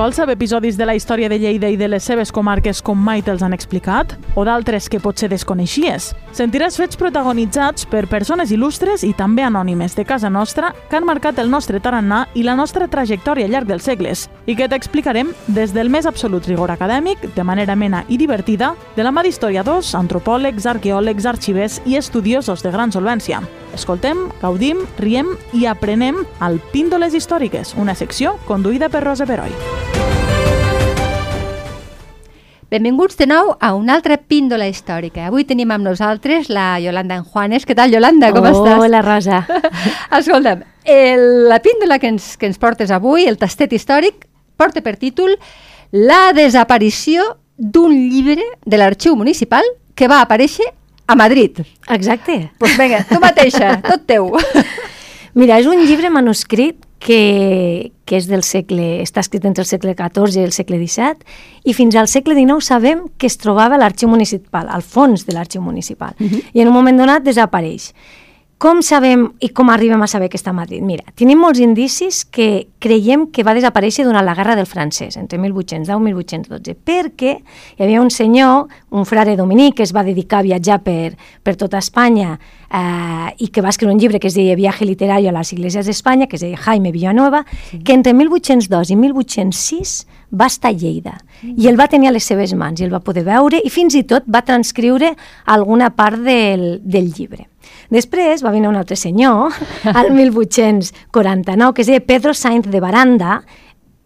Vols saber episodis de la història de Lleida i de les seves comarques com mai te'ls han explicat? O d'altres que potser desconeixies? Sentiràs fets protagonitzats per persones il·lustres i també anònimes de casa nostra que han marcat el nostre tarannà i la nostra trajectòria al llarg dels segles i que t'explicarem des del més absolut rigor acadèmic, de manera mena i divertida, de la mà d'historiadors, antropòlegs, arqueòlegs, arxivers i estudiosos de gran solvència. Escoltem, gaudim, riem i aprenem al Píndoles Històriques, una secció conduïda per Rosa Peroi. Benvinguts de nou a una altra píndola històrica. Avui tenim amb nosaltres la Yolanda Enjuanes. Què tal, Yolanda? Com oh, estàs? Hola, Rosa. Escolta'm, el, la píndola que ens, que ens portes avui, el tastet històric, porta per títol La desaparició d'un llibre de l'arxiu municipal que va aparèixer a Madrid. Exacte. Doncs pues vinga, tu mateixa, tot teu. Mira, és un llibre manuscrit que, que és del segle, està escrit entre el segle XIV i el segle XVII, i fins al segle XIX sabem que es trobava a l'arxiu municipal, al fons de l'arxiu municipal, uh -huh. i en un moment donat desapareix. Com sabem i com arribem a saber que està a Madrid? Mira, tenim molts indicis que creiem que va desaparèixer durant la Guerra del Francès, entre 1810 i 1812, perquè hi havia un senyor, un frare dominic, que es va dedicar a viatjar per, per tota Espanya eh, i que va escriure un llibre que es deia Viaje literario a les Iglesias d'Espanya, que es deia Jaime Villanueva, sí. que entre 1802 i 1806 va estar a Lleida mm. i el va tenir a les seves mans i el va poder veure i fins i tot va transcriure alguna part del, del llibre. Després va venir un altre senyor, al 1849, que es deia Pedro Sainz de Baranda,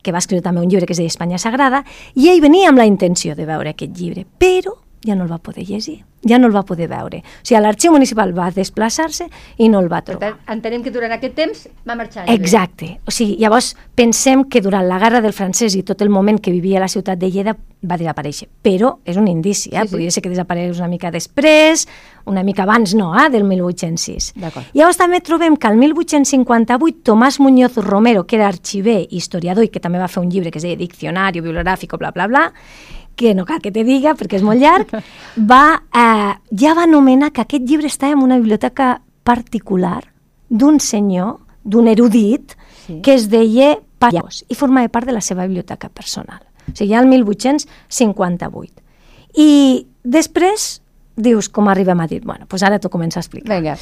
que va escriure també un llibre que es deia Espanya Sagrada, i ell venia amb la intenció de veure aquest llibre, però ja no el va poder llegir ja no el va poder veure. O sigui, l'arxiu municipal va desplaçar-se i no el va trobar. Per tant, entenem que durant aquest temps va marxar. Exacte. O sigui, llavors pensem que durant la guerra del francès i tot el moment que vivia la ciutat de Lleida va desaparèixer. Però és un indici, eh? Sí, sí. Podria ser que desaparegués una mica després, una mica abans no, eh? del 1806. Llavors també trobem que al 1858 Tomàs Muñoz Romero, que era arxiver, historiador i que també va fer un llibre que es deia Diccionari bibliogràfic, bla, bla, bla, que no cal que te diga perquè és molt llarg, va, eh, ja va anomenar que aquest llibre estava en una biblioteca particular d'un senyor, d'un erudit, sí. que es deia Pallós, i formava part de la seva biblioteca personal. O sigui, ja el 1858. I després dius com arribem a dir, bueno, doncs ara t'ho començo a explicar. Vinga.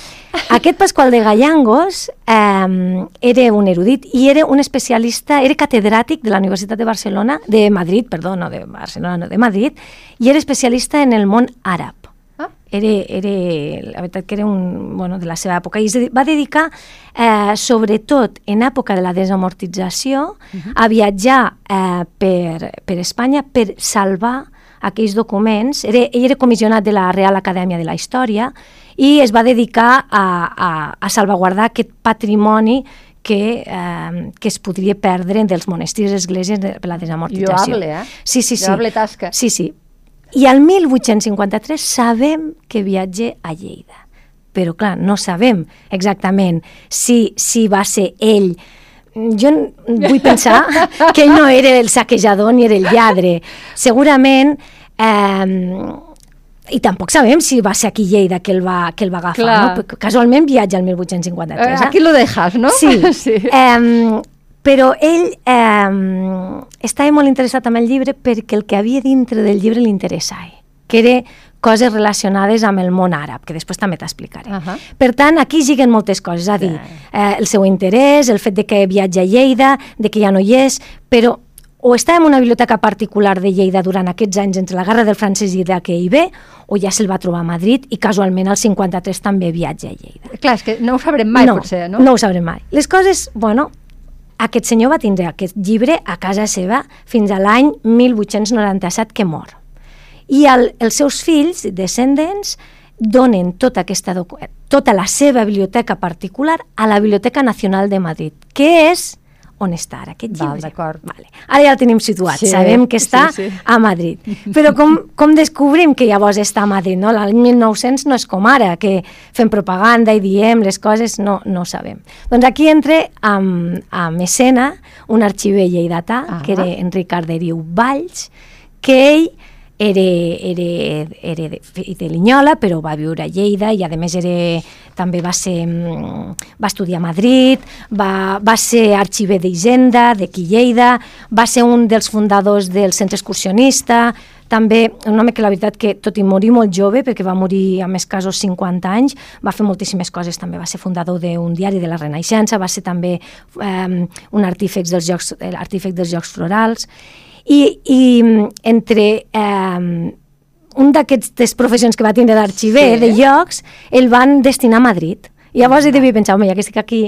Aquest Pasqual de Gallangos eh, era un erudit i era un especialista, era catedràtic de la Universitat de Barcelona, de Madrid, perdó, no de Barcelona, no, de Madrid, i era especialista en el món àrab. Ah. Era, era, la veritat que era un, bueno, de la seva època, i es va dedicar, eh, sobretot en època de la desamortització, uh -huh. a viatjar eh, per, per Espanya per salvar aquells documents. Era, ell era comissionat de la Real Acadèmia de la Història i es va dedicar a, a, a salvaguardar aquest patrimoni que, eh, que es podria perdre dels monestirs i esglésies per la desamortització. Lloable, eh? Sí, sí, sí. Lloable tasca. Sí, sí. I al 1853 sabem que viatge a Lleida. Però, clar, no sabem exactament si, si va ser ell jo vull pensar que ell no era el saquejador ni era el lladre. Segurament... Eh, i tampoc sabem si va ser aquí Lleida que el va, que el va agafar, Clar. no? Casualment viatja el 1853. Eh, aquí lo dejas, no? Sí. sí. Eh, però ell eh, estava molt interessat en el llibre perquè el que havia dintre del llibre li interessava, que era coses relacionades amb el món àrab, que després també t'explicaré. Uh -huh. Per tant, aquí lliguen moltes coses, és a dir, eh, el seu interès, el fet de que viatja a Lleida, de que ja no hi és, però o està en una biblioteca particular de Lleida durant aquests anys entre la Guerra del Francès i de que hi ve, o ja se'l va trobar a Madrid i casualment al 53 també viatja a Lleida. Clar, és que no ho sabrem mai, no, potser, no? No ho sabrem mai. Les coses, bueno, aquest senyor va tindre aquest llibre a casa seva fins a l'any 1897 que mor i el, els seus fills, descendents, donen tota, aquesta tota la seva biblioteca particular a la Biblioteca Nacional de Madrid, que és on està ara aquest llibre. Val, vale. Ara ja el tenim situat, sí, sabem que està sí, sí. a Madrid. Però com, com descobrim que llavors està a Madrid? No? L'any 1900 no és com ara, que fem propaganda i diem les coses, no, no ho sabem. Doncs aquí entra amb, amb escena un arxiver lleidatà, ah que era Enric Arderiu Valls, que ell era, era, era de, de Linyola, però va viure a Lleida i a més era, també va, ser, mm, va estudiar a Madrid, va, va ser arxiver d'Hisenda, d'aquí Lleida, va ser un dels fundadors del centre excursionista, també un home que la veritat que, tot i morir molt jove, perquè va morir a més casos 50 anys, va fer moltíssimes coses, també va ser fundador d'un diari de la Renaixença, va ser també eh, un artífex dels Jocs, artífex dels Jocs Florals, i, i entre eh, un d'aquestes professions que va tindre d'arxiver, sí. de llocs, el van destinar a Madrid. I llavors ell devia pensar, home, ja que estic aquí,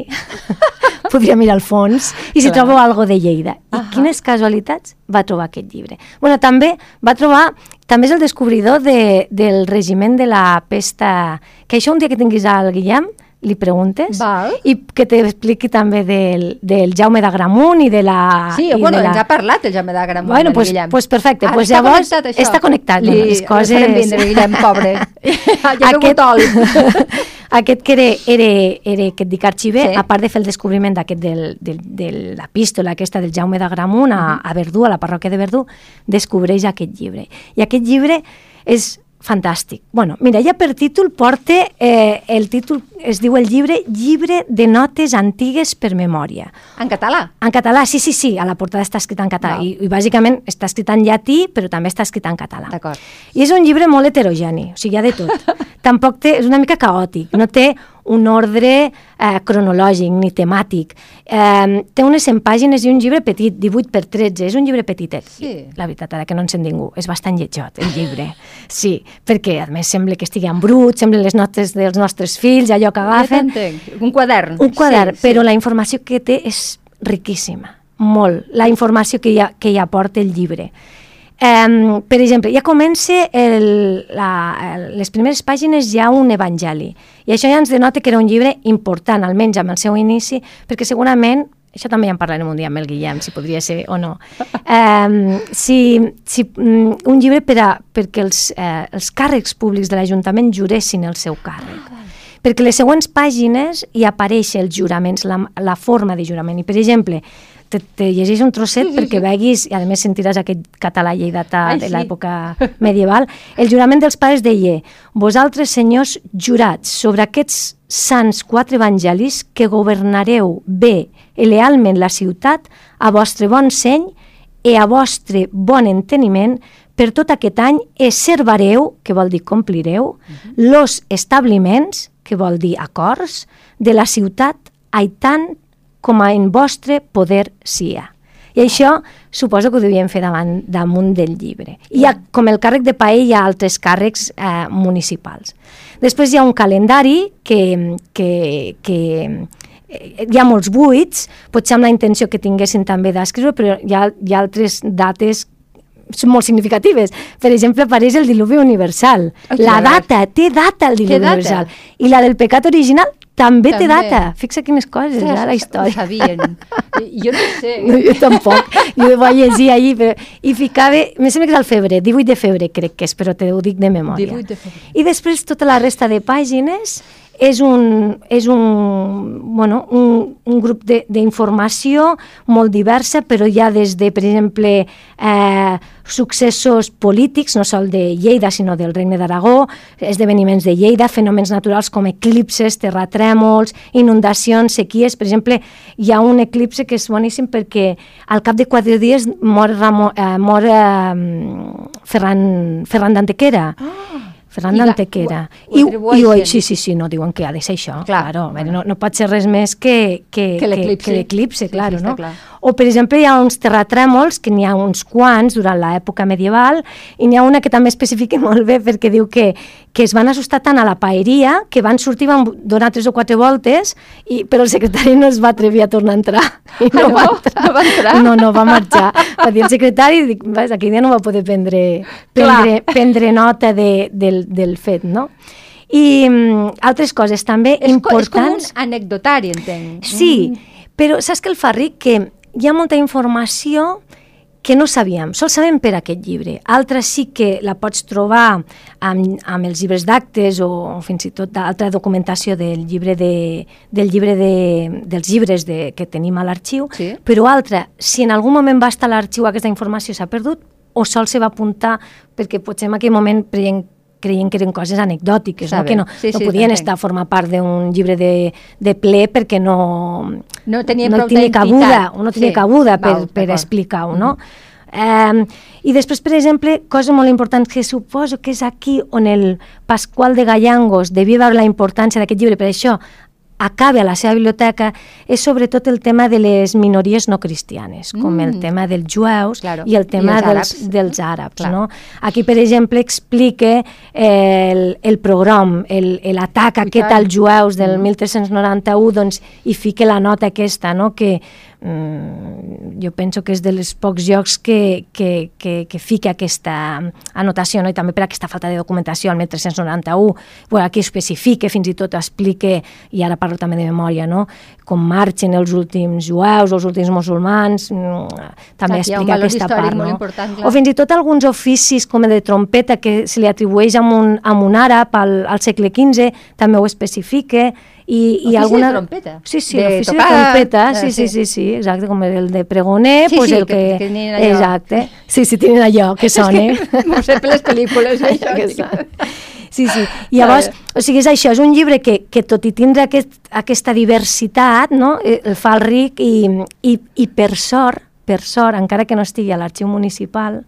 podria mirar al fons i si trobo algo de Lleida. I uh -huh. quines casualitats va trobar aquest llibre. bueno, també va trobar, també és el descobridor de, del regiment de la pesta, que això un dia que tinguis al Guillem, li preguntes Val. i que t'expliqui també del, del Jaume d'Agramunt i de la... Sí, i bueno, de la... ens ha parlat el Jaume d'Agramunt. Bueno, pues, pues perfecte, pues està llavors connectat, això? està connectat. Li, les coses... farem vindre, Guillem, pobre. ja Aquest- oli. aquest que era, era, era que et dic arxiver, Sí. a part de fer el descobriment d'aquest del, del, de l'epístola aquesta del Jaume d'Agramunt a, a Verdú, a la parròquia de Verdú, descobreix aquest llibre. I aquest llibre és fantàstic. bueno, mira, ja per títol porta, eh, el títol es diu el llibre Llibre de notes antigues per memòria. En català. En català, sí, sí, sí, a la portada està escrit en català. Val. I, I bàsicament està escrit en llatí, però també està escrit en català. D'acord. I és un llibre molt heterogeni, o sigui, hi ha de tot. Tampoc té, és una mica caòtic, no té un ordre eh, cronològic ni temàtic. Eh, té unes 100 pàgines i un llibre petit, 18 per 13, és un llibre petitet. Sí. La veritat, ara que no en sent ningú, és bastant lletjot, el llibre. Sí, perquè a més sembla que estigui en brut, semblen les notes dels nostres fills, allò que agafen. Un quadern. Un quadern, sí, però la informació que té és riquíssima, molt. La informació que hi, ha, que hi aporta el llibre. Um, per exemple, ja comença el, la, les primeres pàgines hi ha un evangeli i això ja ens denota que era un llibre important, almenys amb el seu inici, perquè segurament això també ja en parlarem un dia amb el Guillem, si podria ser o no. Um, si, si, um, un llibre per a, perquè els, eh, els càrrecs públics de l'Ajuntament juressin el seu càrrec. Perquè les següents pàgines hi apareix els juraments, la, la forma de jurament. I, per exemple, te, te llegeix un trosset perquè veguis, i a més sentiràs aquest català lleidatà Ai, de sí. l'època medieval, el jurament dels pares deia «Vosaltres, senyors, jurats sobre aquests sants quatre evangelis que governareu bé i lealment la ciutat a vostre bon seny i a vostre bon enteniment per tot aquest any e servareu, que vol dir complireu, los establiments, que vol dir acords, de la ciutat a tant com a en vostre poder sia. I això suposo que ho devien fer davant, damunt del llibre. I hi ha, com el càrrec de paell, hi ha altres càrrecs eh, municipals. Després hi ha un calendari que, que, que eh, hi ha molts buits, potser amb la intenció que tinguessin també d'escriure, però hi ha, hi ha altres dates són molt significatives. Per exemple, apareix el diluvi universal. Ah, La data, té data el diluvi data? universal. I la del pecat original també, té També. data. Fixa quines coses, eh, la Ho història. sabien. Jo no ho sé. No, jo tampoc. Jo ho vaig llegir ahir, però... I ficava... Me sembla que és al febrer, 18 de febrer crec que és, però te ho dic de memòria. 18 de febrer. I després tota la resta de pàgines és un, és un, bueno, un, un grup d'informació molt diversa, però ha des de, per exemple, eh, successos polítics, no sol de Lleida, sinó del Regne d'Aragó, esdeveniments de Lleida, fenòmens naturals com eclipses, terratrèmols, inundacions, sequies. Per exemple, hi ha un eclipse que és boníssim perquè al cap de quatre dies mor, Ramo, eh, mor eh, Ferran, Ferran d'Antequera. Ah, Ferran I d'Antequera. ho- ho I, i, i, sí, sí, sí, no, diuen que ha de ser això. Clar. Claro, bueno, no, no pot ser res més que, que, Que l'eclipsi, Sí, claro, sí, no? clar. O, per exemple, hi ha uns terratrèmols, que n'hi ha uns quants durant l'època medieval, i n'hi ha una que també especifica molt bé perquè diu que, que es van assustar tant a la paeria que van sortir, van donar tres o quatre voltes, i, però el secretari no es va atrevir a tornar a entrar. I Ah, no? va entrar. No va entrar? No, no, va marxar. Va dir el secretari, dic, aquell dia no va poder prendre, Clar. prendre, prendre nota de, del, del fet, no? I mm, altres coses també És, co- és com un importants. anecdotari, entenc. Sí, però saps què el fa ric? Que hi ha molta informació que no sabíem, sols sabem per aquest llibre. Altres sí que la pots trobar amb, amb els llibres d'actes o, o fins i tot d'altra documentació del llibre de, del llibre de, dels llibres de, que tenim a l'arxiu, Sí. però altra, si en algun moment va estar a l'arxiu aquesta informació s'ha perdut, o sol se va apuntar perquè potser en aquell moment creien, creien que eren coses anecdòtiques, no? que no, Sí, no sí, podien t'entenc. estar a formar part d'un llibre de, de ple perquè no, No tenia no tenia cabuda, no tenia Sí. cabuda per, Val, per explicar-ho, no? Eh, I després, per exemple, cosa molt important que suposo que és aquí on el Pasqual de Gallangos devia veure la importància d'aquest llibre, per això acaba a la seva biblioteca, és sobretot el tema de les minories no cristianes, com el Mm. tema dels jueus Claro. i el I tema els dels, àrabs. dels àrabs. Clar. No? Aquí, per exemple, explica el, el progrom, el- l'atac I aquest als jueus del 1391, doncs, i fica la nota aquesta, no? que mm, jo penso que és dels pocs llocs que, que, que, que fica aquesta anotació, no? i també per aquesta falta de documentació, el 1391, bueno, aquí especifica, fins i tot explica, i ara parlo també de memòria, no? com marxen els últims jueus, els últims musulmans, mm, també Clar, un explica aquesta part. No? O fins i tot alguns oficis com el de trompeta que se li atribueix a un, a un àrab al, al segle XV, també ho i, i de alguna... trompeta? Sí, sí, De l'ofici de tocar, trompeta, eh, sí, sí, sí. sí, exacte, com el de pregoner, Sí, pues sí, el que- que... que tenen allò. Exacte, sí, sí, tenen allò, que sona. M'ho sé per les pel·lícules, això. Que sona. Sí, sí. I llavors, o sigui, és això, és un llibre que, que tot i tindre aquest, aquesta diversitat, no? eh, el fa el ric i, i, i per sort, per sort, encara que no estigui a l'arxiu municipal,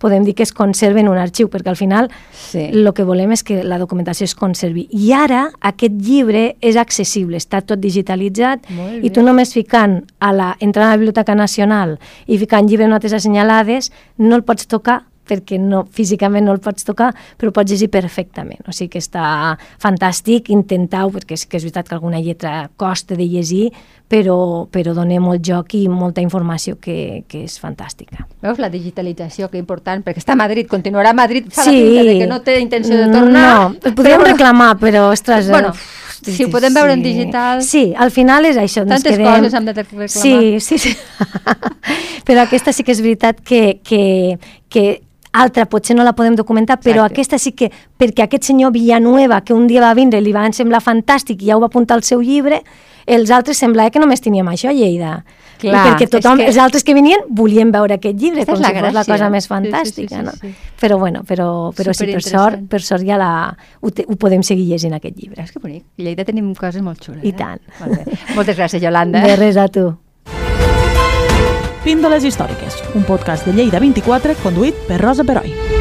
podem dir que es conserva en un arxiu, perquè al final Sí. el que volem és que la documentació es conservi. I ara aquest llibre és accessible, està tot digitalitzat i tu només ficant a la, entrant a la Biblioteca Nacional i ficant llibre notes assenyalades no el pots tocar perquè no, físicament no el pots tocar, però pots llegir perfectament. O sigui que està fantàstic, intentau, perquè sí que és veritat que alguna lletra costa de llegir, però, però dona molt joc i molta informació que, que és fantàstica. Veus la digitalització, que important, perquè està a Madrid, continuarà a Madrid, fa Sí. la de que no té intenció de tornar. No, podríem però- reclamar, però, ostres... eh, Bueno, uf, si ho podem veure en digital. Sí, al final és això. Tantes quedem... coses hem de reclamar. Sí, sí, sí. però aquesta sí que és veritat que, que, que altra potser no la podem documentar, però Exacte. aquesta sí que, perquè aquest senyor Villanueva, que un dia va vindre li va semblar fantàstic i ja ho va apuntar al seu llibre, els altres semblava que només teníem això a Lleida. Clar, perquè és tothom, que- els altres que venien volien veure aquest llibre, Aquesta com és la si fos la cosa més Sí, sí, sí, fantàstica. sí, no? sí. Però bueno, però, però sí, per sort, per sort ja la, ho, te, ho podem seguir llegint aquest llibre. Veus que bonic. A Lleida tenim coses molt xules. I eh? tant. Molt bé. Moltes gràcies, Yolanda. De res a tu. Píndoles històriques, un podcast de Lleida 24 conduït per Rosa Peroi.